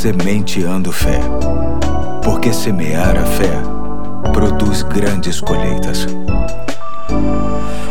Sementeando Fé. Porque semear a fé produz grandes colheitas.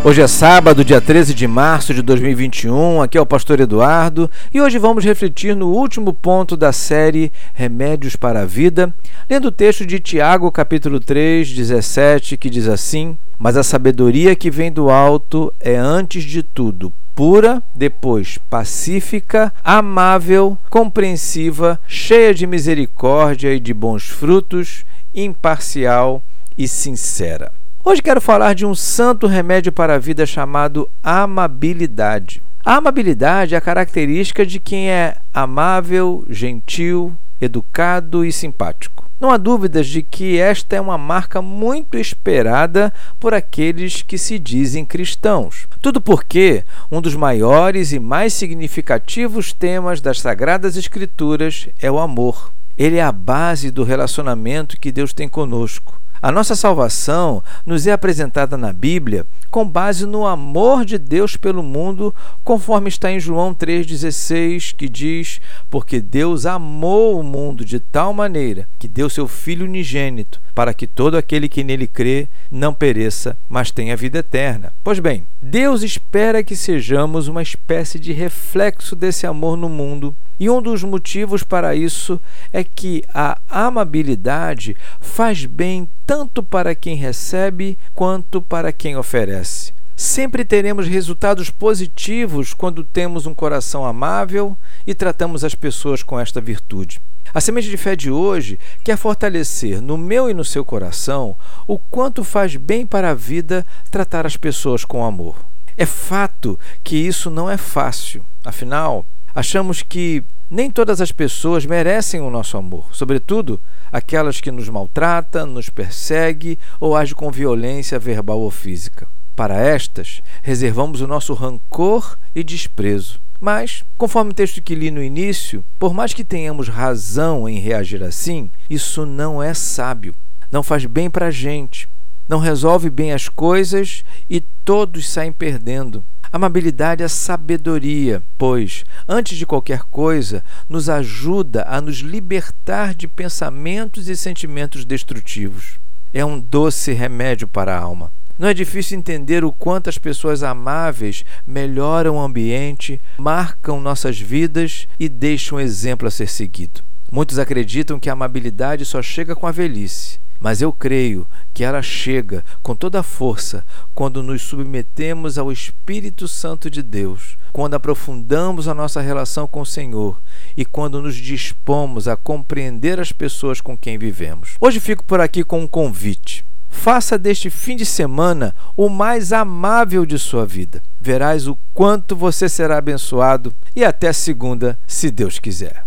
Hoje é sábado, dia 13 de março de 2021. Aqui é o pastor Eduardo e hoje vamos refletir no último ponto da série Remédios para a Vida, lendo o texto de Tiago, capítulo 3, 17, que diz assim: Mas a sabedoria que vem do alto é antes de tudo pura, depois pacífica, amável, compreensiva, cheia de misericórdia e de bons frutos, imparcial e sincera. Hoje quero falar de um santo remédio para a vida chamado amabilidade. A amabilidade é a característica de quem é amável, gentil, educado e simpático. Não há dúvidas de que esta é uma marca muito esperada por aqueles que se dizem cristãos. Tudo porque um dos maiores e mais significativos temas das Sagradas Escrituras é o amor. Ele é a base do relacionamento que Deus tem conosco. A nossa salvação nos é apresentada na Bíblia com base no amor de Deus pelo mundo, conforme está em João 3,16, que diz: Porque Deus amou o mundo de tal maneira que deu seu Filho unigênito, para que todo aquele que nele crê não pereça, mas tenha vida eterna. Pois bem, Deus espera que sejamos uma espécie de reflexo desse amor no mundo e um dos motivos para isso é que a amabilidade faz bem tanto para quem recebe quanto para quem oferece. Sempre teremos resultados positivos quando temos um coração amável e tratamos as pessoas com esta virtude. A semente de fé de hoje quer fortalecer no meu e no seu coração o quanto faz bem para a vida tratar as pessoas com amor. É fato que isso não é fácil, afinal, Achamos que nem todas as pessoas merecem o nosso amor, sobretudo aquelas que nos maltratam, nos perseguem ou agem com violência verbal ou física. Para estas, reservamos o nosso rancor e desprezo. Mas, conforme o texto que li no início, por mais que tenhamos razão em reagir assim, isso não é sábio, não faz bem para a gente, não resolve bem as coisas e todos saem perdendo. Amabilidade é sabedoria, pois, antes de qualquer coisa, nos ajuda a nos libertar de pensamentos e sentimentos destrutivos. É um doce remédio para a alma. Não é difícil entender o quanto as pessoas amáveis melhoram o ambiente, marcam nossas vidas e deixam um exemplo a ser seguido. Muitos acreditam que a amabilidade só chega com a velhice. Mas eu creio que ela chega com toda a força quando nos submetemos ao Espírito Santo de Deus, quando aprofundamos a nossa relação com o Senhor e quando nos dispomos a compreender as pessoas com quem vivemos. Hoje fico por aqui com um convite. Faça deste fim de semana o mais amável de sua vida. Verás o quanto você será abençoado e até segunda, se Deus quiser.